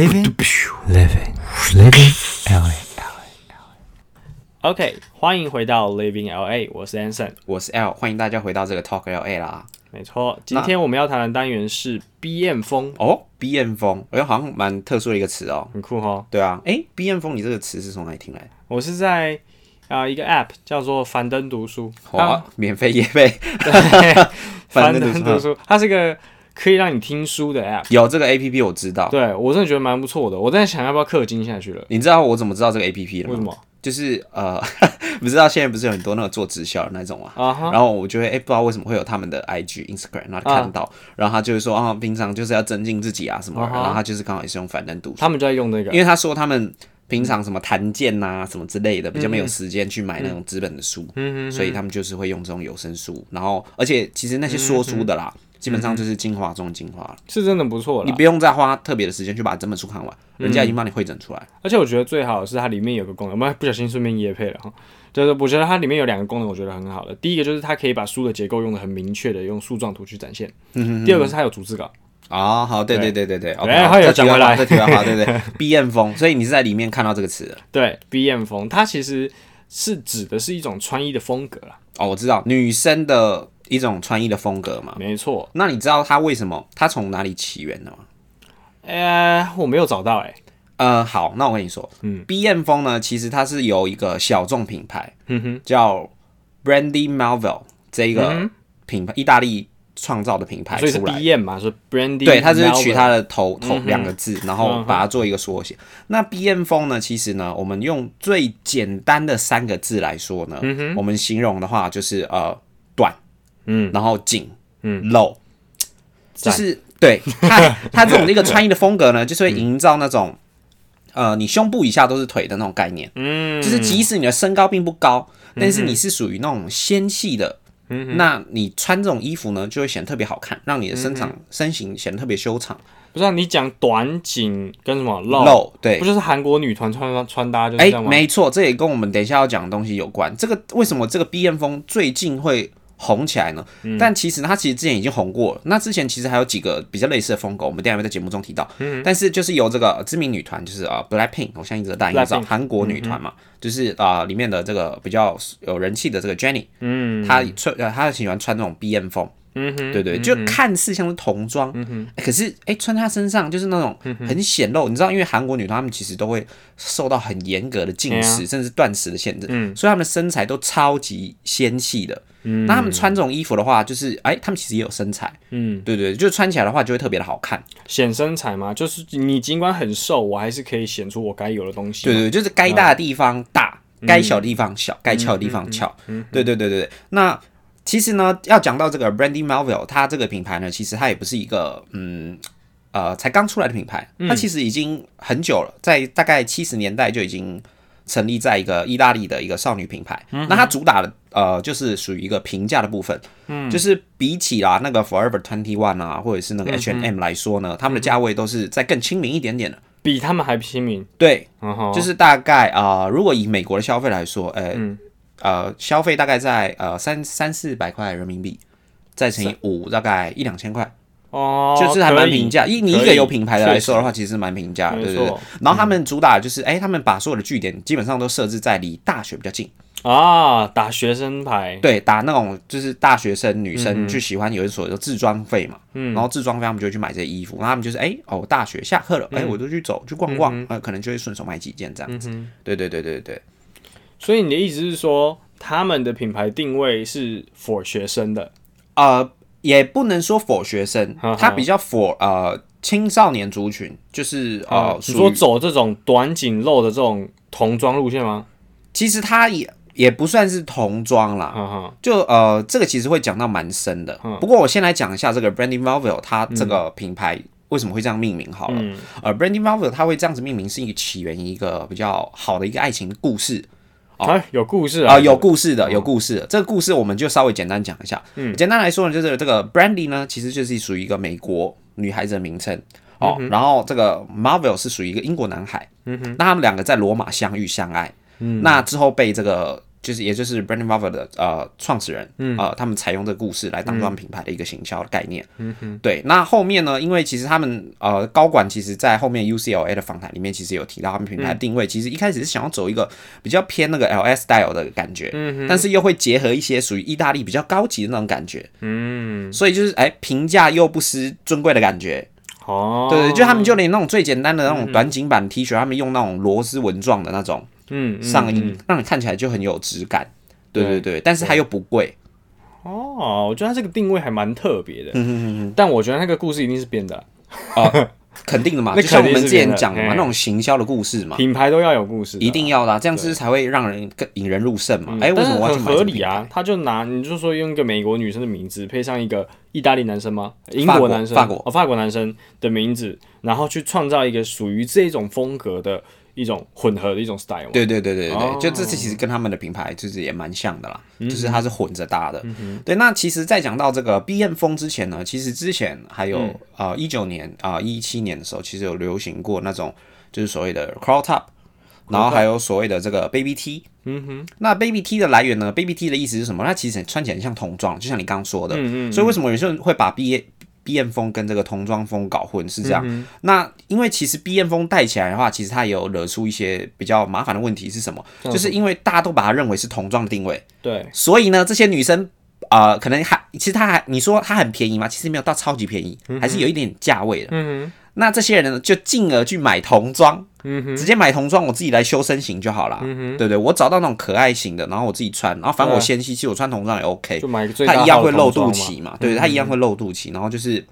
Living, living, living LA. OK，欢迎回到 Living LA，我是 Anson。我是 L，欢迎大家回到这个 Talk LA 啦。没错，今天我们要谈的单元是 BM 风，哦，BM 风，哎，好像蛮特殊的一个词哦。很酷哦。对啊，哎，BM 风，你这个词是从哪里听来的？我是在啊、一个 App 叫做樊登读书，哇，免费也费，它 樊登读书，它是一个可以让你听书的 App。有这个 APP 我知道。对我真的觉得蛮不错的，我在想要不要氪金下去了。你知道我怎么知道这个 APP 的吗？为什么？就是呃，不知道现在不是有很多那种做直销的那种嘛，啊哈，然后我就会哎、不知道为什么会有他们的 IG、Instagram，然后看到，然后他就是说啊，平常就是要增进自己啊什么然后他就是刚好也是用反登读书，他们就在用那个。因为他说他们平常什么弹剑呐、什么之类的，比较没有时间去买那种纸本的书，嗯所以他们就是会用这种有声书，然后而且其实那些说书的啦，基本上就是精华中的精华了，是真的不错了。你不用再花特别的时间去把整本书看完，人家已经帮你汇整出来。而且我觉得最好的是它里面有个功能，我们不小心顺便夜配了哈。就是我觉得它里面有两个功能，我觉得很好的。第一个就是它可以把书的结构用的很明确的用树状图去展现。第二个是它有逐字稿。哦，好，对对对对对，OK，哎好他有讲回来这题外话，这题外话，对对，BM 风，所以你是在里面看到这个词的对，BM 风，它其实是指的是一种穿衣的风格啦。哦，我知道女生的一种穿衣的风格嘛。没错，那你知道它为什么它从哪里起源的吗？呃，我没有找到哎、呃，好，那我跟你说，嗯，BM 风呢，其实它是由一个小众品牌，嗯哼，叫 Brandy Melville 这一个品牌，意大利创造的品牌所以是出来。BM 嘛，是 Brandy，对，它就是取它的头头两个字，然后把它做一个缩写。那 BM 风呢，其实呢，我们用最简单的三个字来说呢，我们形容的话就是呃短，嗯，然后紧，嗯。露，就是对他他 这种一个穿衣的风格呢，就是会营造那种。呃，你胸部以下都是腿的那种概念，嗯，就是即使你的身高并不高，但是你是属于那种纤细的，嗯。那你穿这种衣服呢，就会显得特别好看，让你的身长、身形显得特别修长。不是、啊、你讲短紧跟什么露，露对。不，就是韩国女团穿穿搭就是哎、这样吗？没错，这也跟我们等一下要讲的东西有关。这个为什么这个 B M 风最近会红起来呢？嗯。但其实它其实之前已经红过了。那之前其实还有几个比较类似的风格，我们等一下会在节目中提到。嗯。但是就是由这个知名女团，就是啊 Blackpink，我相信这个大家应该知道，韩国女团嘛，就是啊、里面的这个比较有人气的这个 Jennie，嗯，她穿呃她喜欢穿那种 B M 风。嗯哼，对对，就看似像是童装，欸可是哎、穿在她身上就是那种很显露，你知道，因为韩国女团她们其实都会受到很严格的禁食、啊。甚至断食的限制，嗯。所以她们的身材都超级纤细的。那他们穿这种衣服的话，就是哎、他们其实也有身材，嗯，对对，就穿起来的话就会特别的好看。显身材嘛，就是你尽管很瘦，我还是可以显出我该有的东西。对，对，就是该大的地方大，该小的地方小，该翘的地方翘。对对对对对。那其实呢，要讲到这个 Brandy Melville，它这个品牌呢，其实它也不是一个嗯呃才刚出来的品牌，它其实已经很久了，在大概七十年代就已经。成立在一个意大利的一个少女品牌，那它主打的呃就是属于一个平价的部分，嗯，就是比起啦那个 Forever Twenty One 啊，或者是那个 H and M 来说呢，他们的价位都是在更亲民一点点的，比他们还亲民。对，然后就是大概啊、呃如果以美国的消费来说，呃、呃，消费大概在呃三三四百块人民币，再乘以五，大概一两千块，哦，就是还蛮平价。以你一个有品牌的来说的确话，其实蛮平价对对对。然后他们主打就是，哎、他们把所有的据点基本上都设置在离大学比较近，啊，打学生牌，对，打那种就是大学生女嗯生去喜欢有一所谓的自装费嘛，嗯。然后自装费他们就会去买这些衣服，然后他们就是哎、哦，大学下课了，嗯。哎、我就去走去逛逛，呃，可能就会顺手买几件这样子，对对对对对。所以你的意思是说，他们的品牌定位是 for 学生的，呃，也不能说 for 学生它比较 for 呃青少年族群，就是呃，你说走这种短颈露的这种童装路线吗？其实它也也不算是童装啦，就呃这个其实会讲到蛮深的。不过我先来讲一下这个 Brandy Melville 它这个品牌。为什么会这样命名好了？呃，Brandy Melville 它会这样子命名，是一个起源于一个比较好的一个爱情故事啊，有故事啊、啊，有故事的，有故事的。这个故事我们就稍微简单讲一下。嗯。简单来说呢，就是这个 Brandy 呢，其实就是属于一个美国女孩子的名称。哦，然后这个 Marvel 是属于一个英国男孩，嗯哼，那他们两个在罗马相遇相爱，嗯，那之后被这个就是也就是 Brandon Marvel 的呃创始人，嗯，呃，他们采用这个故事来当做他们品牌的一个行销的概念。嗯哼，对。那后面呢？因为其实他们呃高管其实在后面 UCLA 的访谈里面，其实有提到他们品牌定位，其实一开始是想要走一个比较偏那个 LS style 的感觉，嗯但是又会结合一些属于意大利比较高级的那种感觉，嗯，所以就是哎平价又不失尊贵的感觉。哦，对对，就他们就连那种最简单的那种短颈版 T 恤，他们用那种螺丝纹状的那种嗯上衣，让你看起来就很有质感。对对对，但是它又不贵。哦，我觉得它这个定位还蛮特别的。但我觉得那个故事一定是编的，啊，肯定的嘛，那就像我们之前讲的嘛，那种行销的故事嘛，品牌都要有故事，一定要的啊，这样子才会让人更引人入胜嘛。哎，为什么？合理啊？他就拿你就说用一个美国女生的名字配上一个意大利男生吗？英国国男生，法国哦，法国男生的名字，然后去创造一个属于这种风格的一种混合的一种 style 嘛。对对对对对就这次其实跟他们的品牌就是也蛮像的啦，嗯就是它是混着搭的。对，那其实，在讲到这个 B M 风之前呢，其实之前还有嗯呃一九年啊一七年的时候，其实有流行过那种就是所谓的 crop top，然后还有所谓的这个 baby T。嗯哼，那 baby T 的来源呢？baby T 的意思是什么？它其实穿起来很像童装，就像你刚刚说的。嗯嗯所以为什么有些人会把 B B M 风跟这个童装风搞混？是这嗯样。那因为其实 B M 风带起来的话，其实它也有惹出一些比较麻烦的问题是什么？像就是因为大家都把它认为是童装的定位，对，所以呢，这些女生啊、呃可能还其实它还你说它很便宜吗？其实没有到超级便宜，还是有一点价位的。嗯那这些人呢，就进而去买童装，直接买童装，我自己来修身形就好了。嗯对不对？我找到那种可爱型的，然后我自己穿，然后反正我纤细，其实我穿童装也 OK 哼，就。买一个最它一样会露肚脐嘛，对，它一样会露肚脐，然后就是，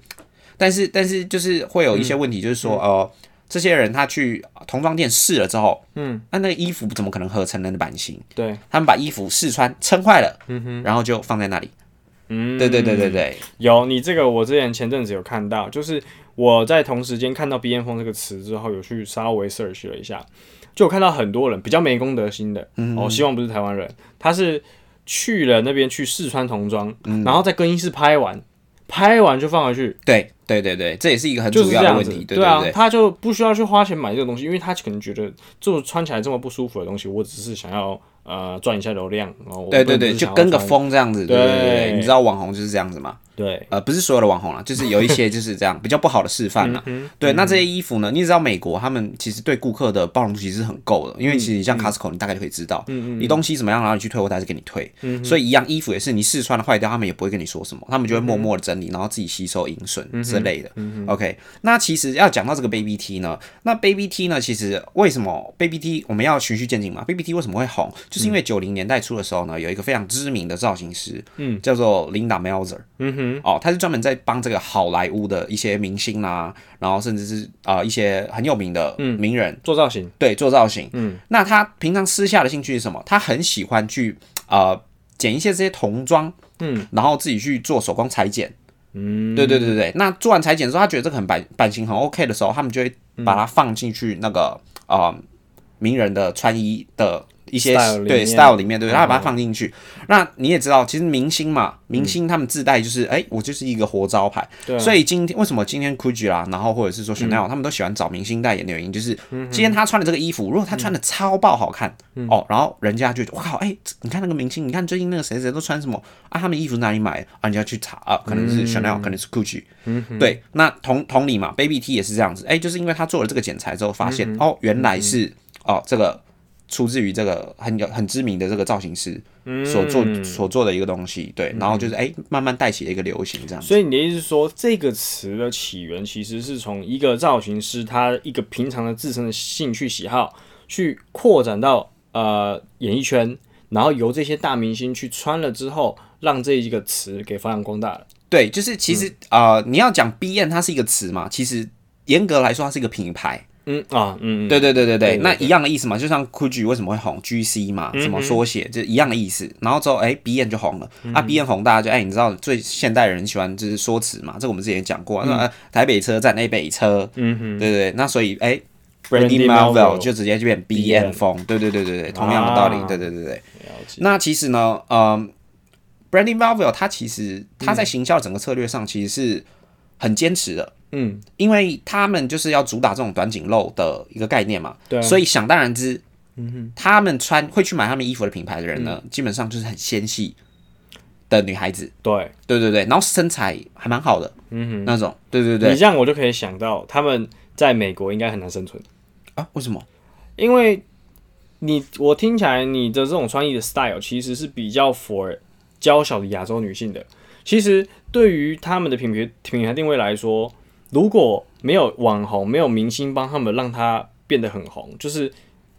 但是但是就是会有一些问题，就是说，呃，这些人他去童装店试了之后，嗯，那那个衣服怎么可能合成人的版型？对，他们把衣服试穿撑坏了，嗯哼，然后就放在那里。嗯，对对对对对，有你这个，我之前前阵子有看到，就是我在同时间看到 “B N 风”这个词之后，有去稍微 search 了一下，就有看到很多人比较没公德心的，嗯哦，希望不是台湾人，他是去了那边去试穿童装，嗯然后在更衣室拍完，拍完就放回去，对对对对，这也是一个很就是主要的问题，，对啊，对。他就不需要去花钱买这个东西，因为他可能觉得就穿起来这么不舒服的东西，我只是想要呃赚一下流量，然后对对对，就跟个，风这样子，对对对对，对你知道网红就是这样子吗？对，呃，不是所有的网红啦，就是有一些就是这样 比较不好的示范啦。嗯对，那这些衣服呢，你也知道美国他们其实对顾客的包容度其实是很够的，因为其实你像嗯 Costco，你大概就可以知道，你东西怎么样，然后你去退货，他还是给你退。所以一样衣服也是，你试穿了坏掉，他们也不会跟你说什么，他们就会默默的整理，然后自己吸收银损之类的。OK，那其实要讲到这个 Baby T 呢，那 Baby T 呢，其实为什么 Baby T 我们要循序渐进嘛？Baby T 为什么会红？就是因为九零年代初的时候呢，有一个非常知名的造型师，嗯，叫做 Linda Melzer。嗯哼，哦，他是专门在帮这个好莱坞的一些明星啦、然后甚至是啊、呃一些很有名的名人，做造型，对做造型。嗯，那他平常私下的兴趣是什么？他很喜欢去呃剪一些这些童装，嗯，然后自己去做手工裁剪。嗯，对对对对，那做完裁剪之后，他觉得这个很版版型很 OK 的时候，他们就会把它放进去那个呃名人的穿衣的一些 Style 对 style 里面，对，嗯。他把它放进去。那你也知道，其实明星嘛，明星他们自带就是，哎、我就是一个活招牌。对啊。所以今天为什么今天 Gucci 啦，然后或者是说 Chanel，、他们都喜欢找明星代言的原因，就是今天他穿的这个衣服，如果他穿的超爆好看，哦，然后人家就哇靠，哎、你看那个明星，你看最近那个谁谁都穿什么？啊，他们衣服哪里买？啊？你就要去查啊，可能是 Chanel，、可能是 Gucci。对，那同同理嘛，Baby T 也是这样子，哎、就是因为他做了这个剪裁之后，发现、哦，原来是哦这个。出自于这个很有很知名的这个造型师所做、所做的一个东西，对，然后就是哎、慢慢带起了一个流行这样。所以你的意思是说，这个词的起源其实是从一个造型师他一个平常的自身的兴趣喜好，去扩展到呃演艺圈，然后由这些大明星去穿了之后，让这一个词给发扬光大了。对，就是其实、呃，你要讲 B N 它是一个词嘛，其实严格来说它是一个品牌。嗯啊，嗯，嗯。对对对对对，那一样的意思嘛，就像 Gucci 为什么会红，G C 嘛，什么缩写，就一样的意思。然后之后哎 B N 就红了，啊 B N 红，大家就哎你知道最现代人喜欢就是说辞嘛，这个我们之前也讲过，那、呃台北车站 A 北车，嗯哼，对对对，那所以哎。Brandy Melville 就直接就变 B N 风，对对对对对，同样的道理，对对对对。那其实呢，嗯，Brandy Melville 他其实他在行销整个策略上其实是很坚持的，嗯，因为他们就是要主打这种短颈露的一个概念嘛，对啊。所以想当然之，嗯他们穿会去买他们衣服的品牌的人呢，基本上就是很纤细的女孩子，对，对对对，然后身材还蛮好的，嗯哼，那种，对对对。你这样我就可以想到，他们在美国应该很难生存，啊，为什么？因为你我听起来你的这种穿衣的 style 其实是比较 for 娇小的亚洲女性的。其实对于他们的品牌品牌定位来说，如果没有网红、没有明星帮他们让他变得很红，就是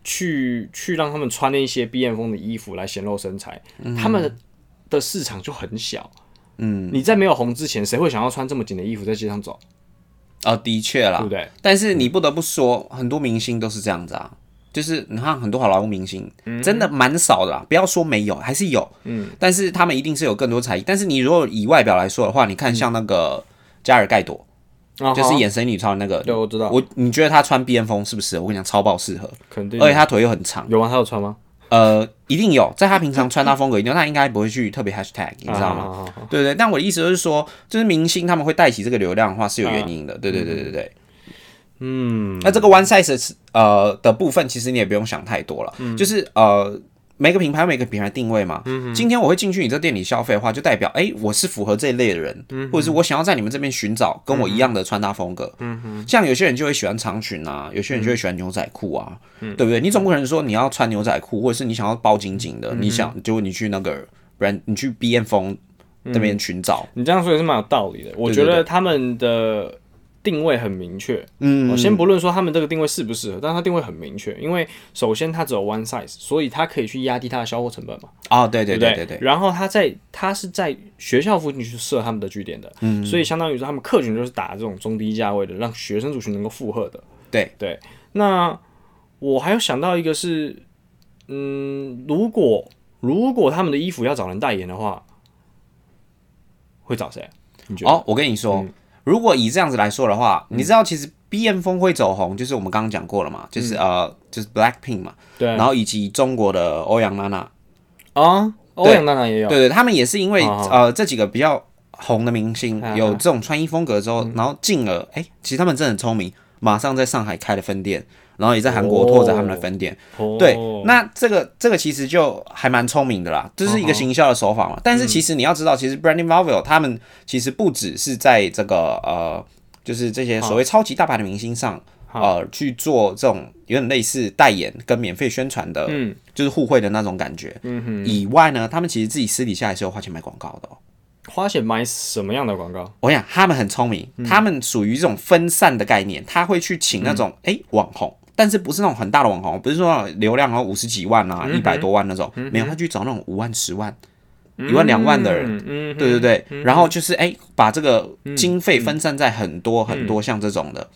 去去让他们穿那些 B M 风的衣服来显露身材，他们的市场就很小。嗯，你在没有红之前，谁会想要穿这么紧的衣服在街上走？哦，的确啦对不，对？但是你不得不说，很多明星都是这样子啊。就是你看很多好莱坞明星，真的蛮少的啦。不要说没有，还是有，嗯，但是他们一定是有更多才艺。但是你如果以外表来说的话，你看像那个加尔盖朵，就是演神女超人那个，对，我知道，我你觉得她穿 B N 风适不适合？我跟你讲，超爆适合，肯定而且她腿又很长，有吗？她有穿吗？呃，一定有，在她平常穿搭风格一定有，她应该不会去特别 hashtag，你知道吗？吗？对对，但我的意思就是说，就是明星他们会带起这个流量的话是有原因的，对对对对对。嗯，那这个 one size 呃的部分，其实你也不用想太多了，就是呃每个品牌有每个品牌定位嘛。今天我会进去你这店里消费的话，就代表哎、我是符合这一类的人，或者是我想要在你们这边寻找跟我一样的穿搭风格。嗯像有些人就会喜欢长裙啊，有些人就会喜欢牛仔裤啊，对不对？你总不可能说你要穿牛仔裤，或者是你想要包紧紧的，你想结果你去那个 brand，你去 B M 风那边寻找，你这样说也是蛮有道理的。我觉得他们的定位很明确。嗯，我先不论说他们这个定位适不适合，但它定位很明确，因为首先它只有 one size，所以它可以去压低它的销货成本嘛，哦，对对不对对对，然后它在它是在学校附近去设他们的据点的，嗯，所以相当于说他们客群就是打这种中低价位的，让学生族群能够负荷的。对对，那我还有想到一个是，嗯，如果如果他们的衣服要找人代言的话，会找谁？你觉得？哦，我跟你说，如果以这样子来说的话，你知道其实 B M 风会走红，就是我们刚刚讲过了嘛，就是、呃，就是 Black Pink 嘛，对。然后以及中国的欧阳娜娜，啊，欧阳娜娜也有，对对，他们也是因为哦呃这几个比较红的明星嗯有这种穿衣风格之后，然后进而哎、其实他们真的很聪明，马上在上海开了分店，然后也在韩国拓展他们的分店。哦对，那这个这个其实就还蛮聪明的啦，这是一个行销的手法嘛。但是其实你要知道，其实 Brandy Melville 他们其实不只是在这个呃，就是这些所谓超级大牌的明星上。呃，去做这种有点类似代言跟免费宣传的，嗯就是互惠的那种感觉。嗯哼，以外呢，他们其实自己私底下也是有花钱买广告的哦。花钱买什么样的广告？我跟你讲，他们很聪明，嗯他们属于这种分散的概念，他会去请那种哎、诶网红，但是不是那种很大的网红，不是说流量哦五十几万嗯啊、一百、多万那种，没有，他去找那种五万、十万、一万、两万的人，对对对，然后就是哎、把这个经费分散在很多很多像这种的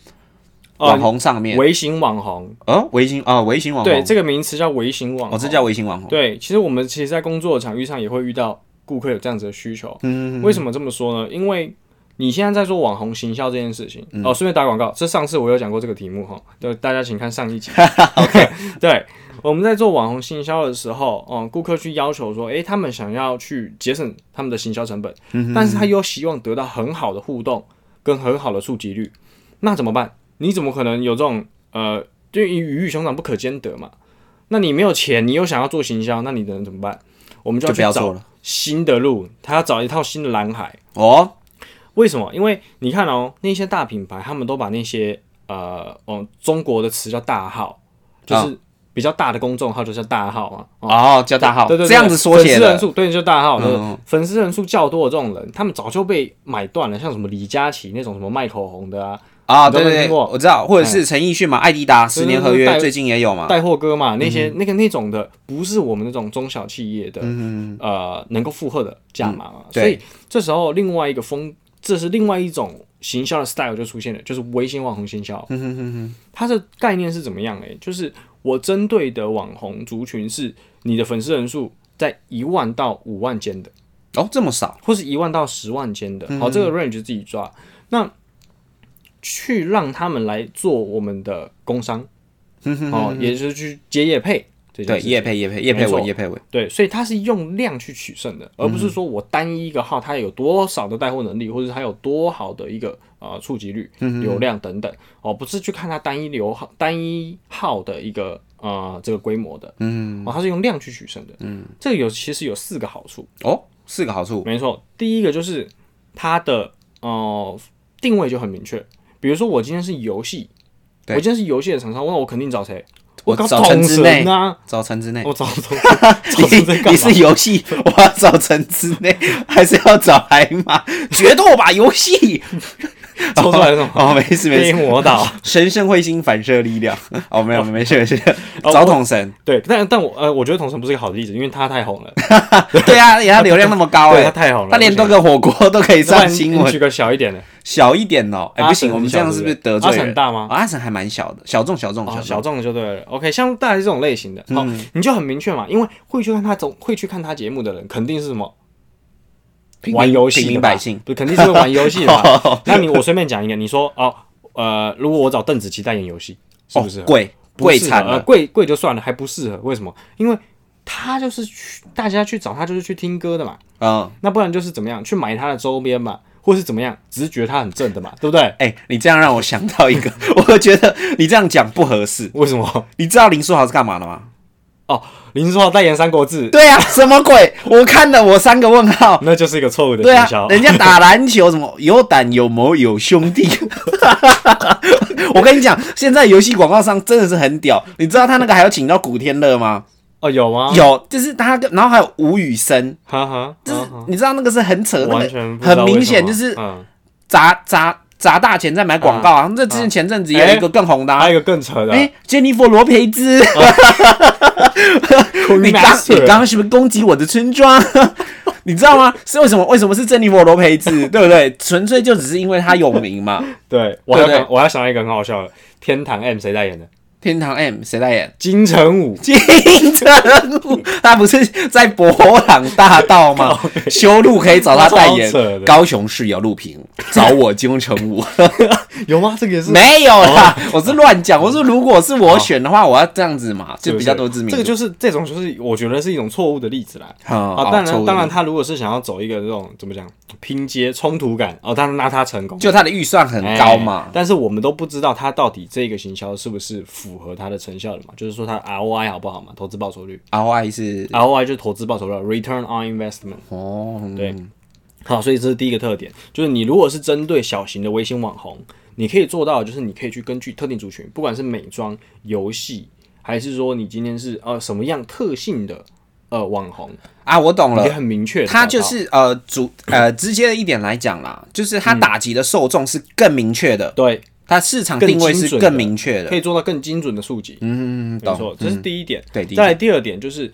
网红上面，微型网红，呃，微型啊，微型网红，对，这个名词叫微型网哦，红，这叫微型网红，对，其实我们其实，在工作场域上也会遇到顾客有这样子的需求。嗯，为什么这么说呢？因为你现在在做网红行销这件事情，嗯哦，顺便打广告，这上次我有讲过这个题目哈，对，大家请看上一集。OK，对，我们在做网红行销的时候，哦、顾客去要求说，诶，他们想要去节省他们的行销成本，嗯但是他又希望得到很好的互动跟很好的触及率，那怎么办？你怎么可能有这种呃，就鱼与熊掌不可兼得嘛？那你没有钱，你又想要做行销，那你能怎么办？我们就要去找新的路，他要找一套新的蓝海。哦，为什么？因为你看哦，那些大品牌，他们都把那些呃，哦，中国的词叫大号，就是比较大的公众号就叫大号嘛。哦，哦，叫大号，对对对，这样子缩写，粉丝人数对，就大号，嗯粉丝人数较多的这种人，他们早就被买断了。像什么李佳琦那种什么卖口红的啊，啊，都对对对，我知道，或者是陈奕迅嘛，艾迪达十年合约最近也有嘛，带货哥嘛，那嗯些、那个那种的，不是我们那种中小企业的、呃能够负荷的价码嘛。所以这时候另外一个风，这是另外一种行销的 style 就出现了，就是微信网红行销。它的概念是怎么样？诶，就是我针对的网红族群是你的粉丝人数在一万到五万间的，哦，这么少，或是一万到十万间嗯的。好，这个 range 自己抓。那去让他们来做我们的工商，哦，也就是去接业配对，叶配叶配叶配文叶配文，对，所以它是用量去取胜的，而不是说我单一一个号它有多少的带货能力，或者是它有多好的一个呃触及率、流量等等，哦，不是去看它单一流号单一号的一个呃这个规模的，嗯，哦，它是用量去取胜的，嗯，这个有其实有四个好处，哦，四个好处，没错，第一个就是它的呃定位就很明确，比如说我今天是游戏，我今天是游戏的厂商，那我肯定找谁？搞我早晨之内早晨之内。我找找找谁在干嘛你你是游戏，我要找城之内，还是要找海马？决斗吧，游戏。抽出来是什么？哦，没事没黑事。魔岛。神圣彗星反射力量。哦，没有没事没事。找桶 神。对，但但我呃，我觉得桶神不是一个好的例子，因为他太红了，对啊，他流量那么高对哎，他太红了，他连多个火锅都可以上新闻举。个小一点的，小一点哦，哎阿不行，神我们这样是不是得罪阿神大吗哦阿神还蛮小的，小众小众哦，小小众。的就对了。OK，像大概是这种类型的，好，你就很明确嘛，因为会去看他总会去看他节目的人，肯定是什么玩游戏平民百姓。不是肯定是会玩游戏的嘛。那你我随便讲一个，你说哦，呃，如果我找邓紫棋代言游戏，是不是哦？贵贵惨了。贵贵就算了，还不适合，为什么？因为他就是去大家去找他就是去听歌的嘛，嗯，那不然就是怎么样去买他的周边嘛，或是怎么样，只是觉得他很正的嘛，对不对？哎，你这样让我想到一个，我觉得你这样讲不合适。为什么？你知道林书豪是干嘛的吗？哦，林书豪代言《三国志》，对啊，什么鬼？我看了我三个问号。那就是一个错误的对啊。，人家打篮球什么有胆有谋有兄弟。我跟你讲，现在游戏广告商真的是很屌。你知道他那个还要请到古天乐吗？哦，有吗？，有，就是他跟，然后还有吴宇森，哈哈，就是你知道那个是很扯，那完个很明显就是砸砸砸大钱在买广告啊。这之前前阵子也有一个更红的啊还有一个更扯的，哎，珍妮佛罗培兹，你刚你刚刚是不是攻击我的村庄？你知道吗？是为什么？为什么是珍妮佛罗培兹？对不对？纯粹就只是因为他有名嘛。对我还想我还想到一个很好笑的，《天堂 M》谁代言的？天堂 M 谁代言？金城武。金城武，他不是在博朗大道吗？修路可以找他代言。高雄市有路平，找我金城武。有吗？这个也是没有啦，我是乱讲。我说如果是我选的话，我要这样子嘛，就比较多知名。这个就是这种，就是我觉得是一种错误的例子啦。啊啊，当然，当然，他如果是想要走一个这种怎么讲拼接冲突感，哦，当然那他成功，就他的预算很高嘛哎。但是我们都不知道他到底这个行销是不是符合它的成效的嘛？就是说它 ROI 好不好嘛？投资报酬率 ROI 是，ROI 就是投资报酬率，Return on Investment。哦，对好，所以这是第一个特点，就是你如果是针对小型的微信网红，你可以做到，就是你可以去根据特定族群，不管是美妆、游戏，还是说你今天是呃什么样特性的呃网红，啊，我懂了也。很明确地找到。他就是呃主呃直接的一点来讲啦，就是他打击的受众是更明确的，对，他市场定位是更明确的。可以做到更精准的数据。嗯，懂没错，这是第一点。对，第再来第二点就是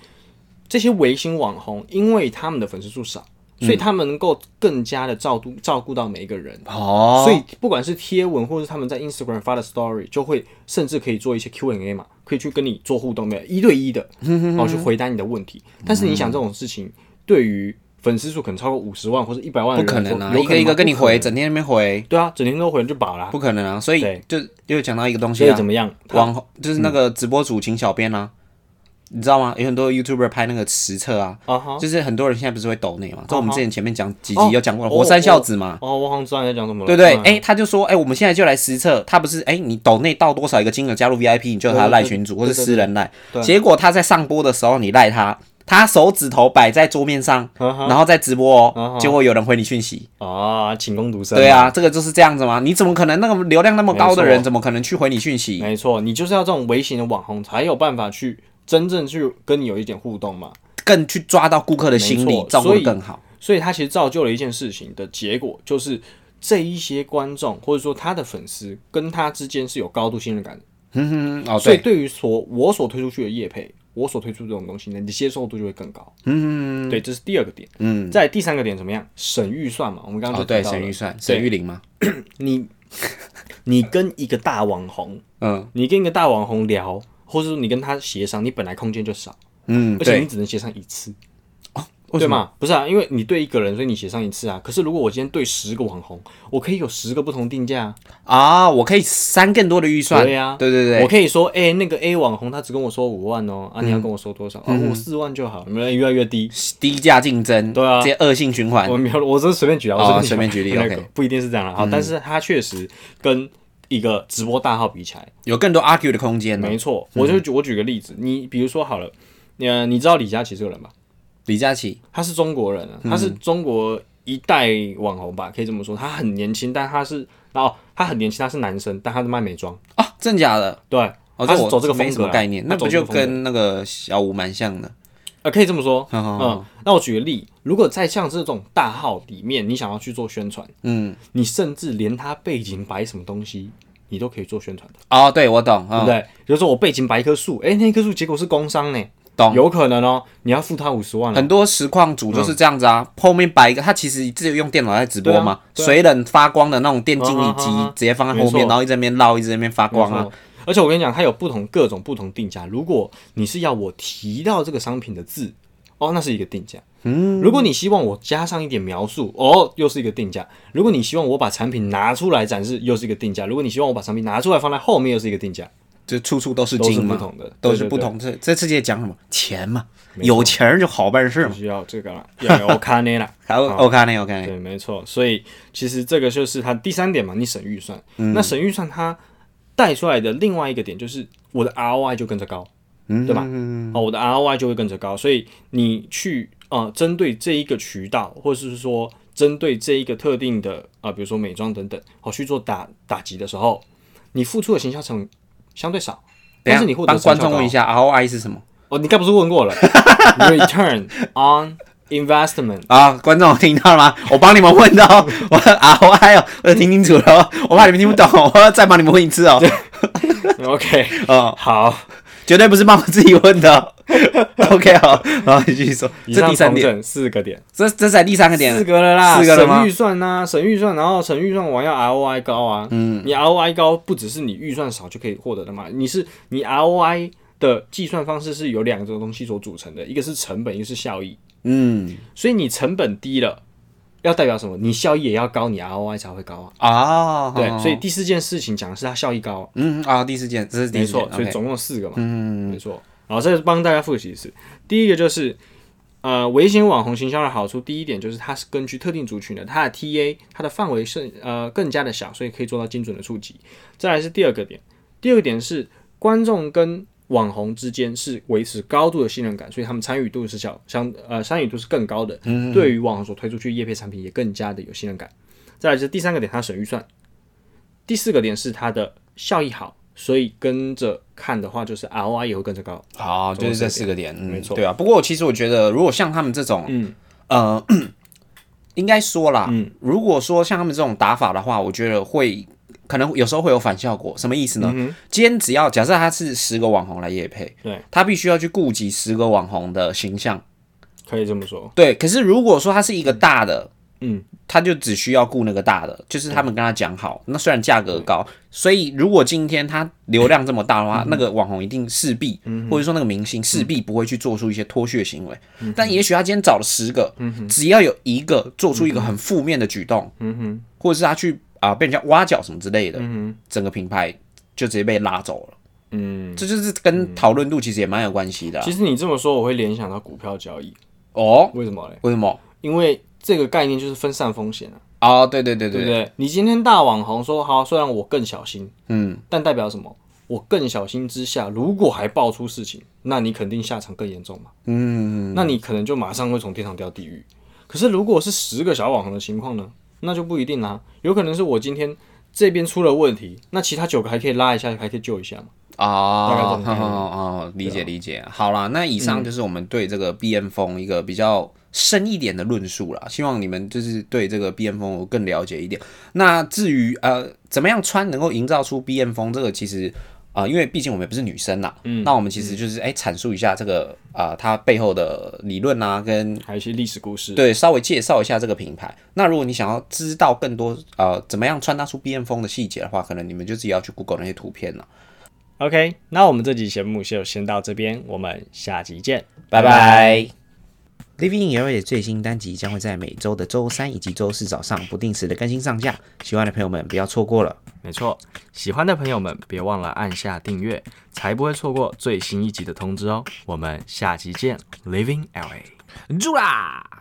这些微型网红，因为他们的粉丝数少，所以他们能够更加的照顾照顾到每一个人。哦，所以不管是贴文，或是他们在 Instagram 发的 Story，就会甚至可以做一些 Q&A 嘛，可以去跟你做互动，没有一对一的，然后去回答你的问题。但是你想这种事情，对于粉丝数可能超过五十万或者一百万的不，可能啊，有一个一个跟你回，整整天在那边回，对啊，整天都回就饱了啊。不可能啊。所以就又讲到一个东西啊所以怎，么样？网红就是那个直播主请小编啊，你知道吗？有很多 YouTuber 拍那个实测啊，就是很多人现在不是会抖内嘛？这我们之前前面讲几哦集有讲过火山孝子嘛。哦，我好像知道你在讲什么了。对不对？嗯哎、他就说，哎、我们现在就来实测，他不是，哎、你抖内到多少一个金额加入 VIP，你就有他的赖群主或者对对对私人赖。对结果他在上播的时候，你赖他，他手指头摆在桌面上，然后在直播哦，结果有人回你讯息。啊，请攻读生。对啊，，这个就是这样子吗？你怎么可能那个流量那么高的人，怎么可能去回你讯息？没错，你就是要这种微型的网红，才有办法去真正去跟你有一点互动嘛。更去抓到顾客的心理所以更好。所以他其实造就了一件事情的结果，就是这一些观众或者说他的粉丝跟他之间是有高度信任感的。嗯哦，所以对，对于所我所推出去的业配，我所推出这种东西呢，你的接受度就会更高。嗯，对，这是第二个点。嗯，在第三个点怎么样？省预算嘛，我们刚刚说对，就提到对，省预算，省预零嘛，你你跟一个大网红，嗯你跟一个大网红聊，或者说你跟他协商，你本来空间就少，嗯，而且你，只能协商一次。对吗？不是啊，因为你对一个人，所以你写上一次啊。可是如果我今天对十个网红，我可以有十个不同定价啊。啊，我可以删更多的预算。对呀对对对，我可以说，哎、那个 A 网红他只跟我说五万哦，啊，你要跟我说多少？啊，我四万就好，有没有越来越低？低价竞争，对啊这些恶性循环我。没有，我只是随便举啊，随便举例那个 OK 不一定是这样了。好，但是他确实跟一个直播大号比起来，有更多 argue 的空间。没错。我就举我举个例子，你比如说好了，呃，你知道李佳琦这个人吧？李佳琦，他是中国人啊，他是中国一代网红吧，可以这么说。他很年轻，但他是哦，他很年轻，他是男生，但他是卖美妆，啊，真假的？对，哦，他是走这个风格啊概念，那不就跟那个小吴蛮像的？呃，可以这么说。嗯嗯，那我举个例，如果在像这种大号里面，你想要去做宣传，嗯，你甚至连他背景摆什么东西，你都可以做宣传的，哦，对，我懂，嗯，对不对？比如说我背景摆一棵树，诶，那棵树结果是工伤呢，懂。有可能哦，你要付他五十万了。很多实况主就是这样子啊，后面摆一个，他其实自己用电脑在直播嘛，对啊对啊水冷发光的那种电竞椅机啊啊啊直接放在后没错面，然后一直在那边绕，一直在那边发光啊没。错。而且我跟你讲，它有不同各种不同定价。如果你是要我提到这个商品的字，哦，那是一个定价。嗯，如果你希望我加上一点描述，哦，又是一个定价。如果你希望我把产品拿出来展示，又是一个定价。如果你希望我把产品拿出来放在后面，又是一个定价，就处处都是都是金嘛，不同的，都是不同的。这世界讲什么钱嘛，有钱儿就好办事嘛。需要这个啦，要有 OK 呢啦。好，OK 呢，OK 呢。对，没错。所以其实这个就是它第三点嘛，你省预算。那省预算它带出来的另外一个点就是我的 ROI 就跟着高，对吧？哦，我的 ROI 就会跟着高，所以你去呃针对这一个渠道，或者是说针对这一个特定的啊、呃比如说美妆等等，哦去做打打击的时候，你付出的行销成本相对少，但是你获得帮观众问一下，ROI 是什么哦，你该不是问过了？Return on investment。啊？观众听到了吗？我帮你们问的哦，我 ROI 哦，我听清楚了哦，我怕你们听不懂，我要再帮你们问一次哦。OK，哦，好，绝对不是妈妈自己问的。哦。OK 好，然后你继续说，这第三点，四个点，这这才第三个点。四，个了啦，四个了吗？省预算呐，省预算，然后省预算我要 ROI 高啊，嗯，你 ROI 高不只是你预算少就可以获得的嘛，你是你 ROI 的计算方式是由两种东西所组成的，一个是成本，一个是效益，嗯。所以你成本低了，要代表什么？你效益也要高，你 ROI 才会高啊。啊，对，所以第四件事情讲的是它效益高，嗯啊，第四件，这是没错，所以总共四个嘛，嗯没错。然后再帮大家复习一次，第一个就是呃微型网红行销的好处，第一点就是它是根据特定族群的，它的 TA 它的范围是呃更加的小，所以可以做到精准的触及。再来是第二个点，第二个点是观众跟网红之间是维持高度的信任感，所以他们参与度是小相呃参与度是更高的，对于网红所推出去的业配产品也更加的有信任感。再来是第三个点，它省预算。第四个点是它的效益好，所以跟着看的话，就是 ROI 也会跟着高。好，就是这四个点，嗯，没错对啊。不过其实我觉得，如果像他们这种，嗯呃，应该说啦，嗯如果说像他们这种打法的话，我觉得会可能有时候会有反效果。什么意思呢？嗯今天只要假设他是十个网红来夜配，对，他必须要去顾及十个网红的形象，可以这么说。对。可是如果说他是一个大的，嗯，他就只需要顾那个大的，就是他们跟他讲好，那虽然价格高，所以如果今天他流量这么大的话，那个网红一定势必，或者说那个明星势必不会去做出一些脱血行为。但也许他今天找了十个，只要有一个做出一个很负面的举动，嗯哼，或者是他去啊被人家挖角什么之类的，嗯整个品牌就直接被拉走了。嗯。这就是跟讨论度其实也蛮有关系的啊、其实你这么说，我会联想到股票交易。哦。为什么嘞？为什么？因为这个概念就是分散风险啊，哦，对对对对对不对？你今天大网红说好，虽然我更小心，嗯，但代表什么？我更小心之下，如果还爆出事情，那你肯定下场更严重嘛。嗯，那你可能就马上会从天堂掉地狱。可是如果是十个小网红的情况呢，那就不一定啦。有可能是我今天这边出了问题，那其他九个还可以拉一下，还可以救一下嘛。大概这哦哦哦，理解理解。好啦，那以上就是我们对这个 B N 风一个比较深一点的论述啦。希望你们就是对这个 B N 风有更了解一点。那至于呃怎么样穿能够营造出 B N 风，这个其实。啊、因为毕竟我们也不是女生啦，嗯，那我们其实就是哎阐、述一下这个啊、它背后的理论啊，跟还有一些历史故事。对稍微介绍一下这个品牌。那如果你想要知道更多呃怎么样穿搭出 B N 风的细节的话，可能你们就自己要去 Google 那些图片了。OK，那我们这集节目就先到这边，我们下集见，拜拜。Living in LA 的最新单集将会在每周的周三以及周四早上不定时的更新上架，喜欢的朋友们不要错过了。没错，喜欢的朋友们别忘了按下订阅，才不会错过最新一集的通知哦。我们下期见，Living LA。住啦！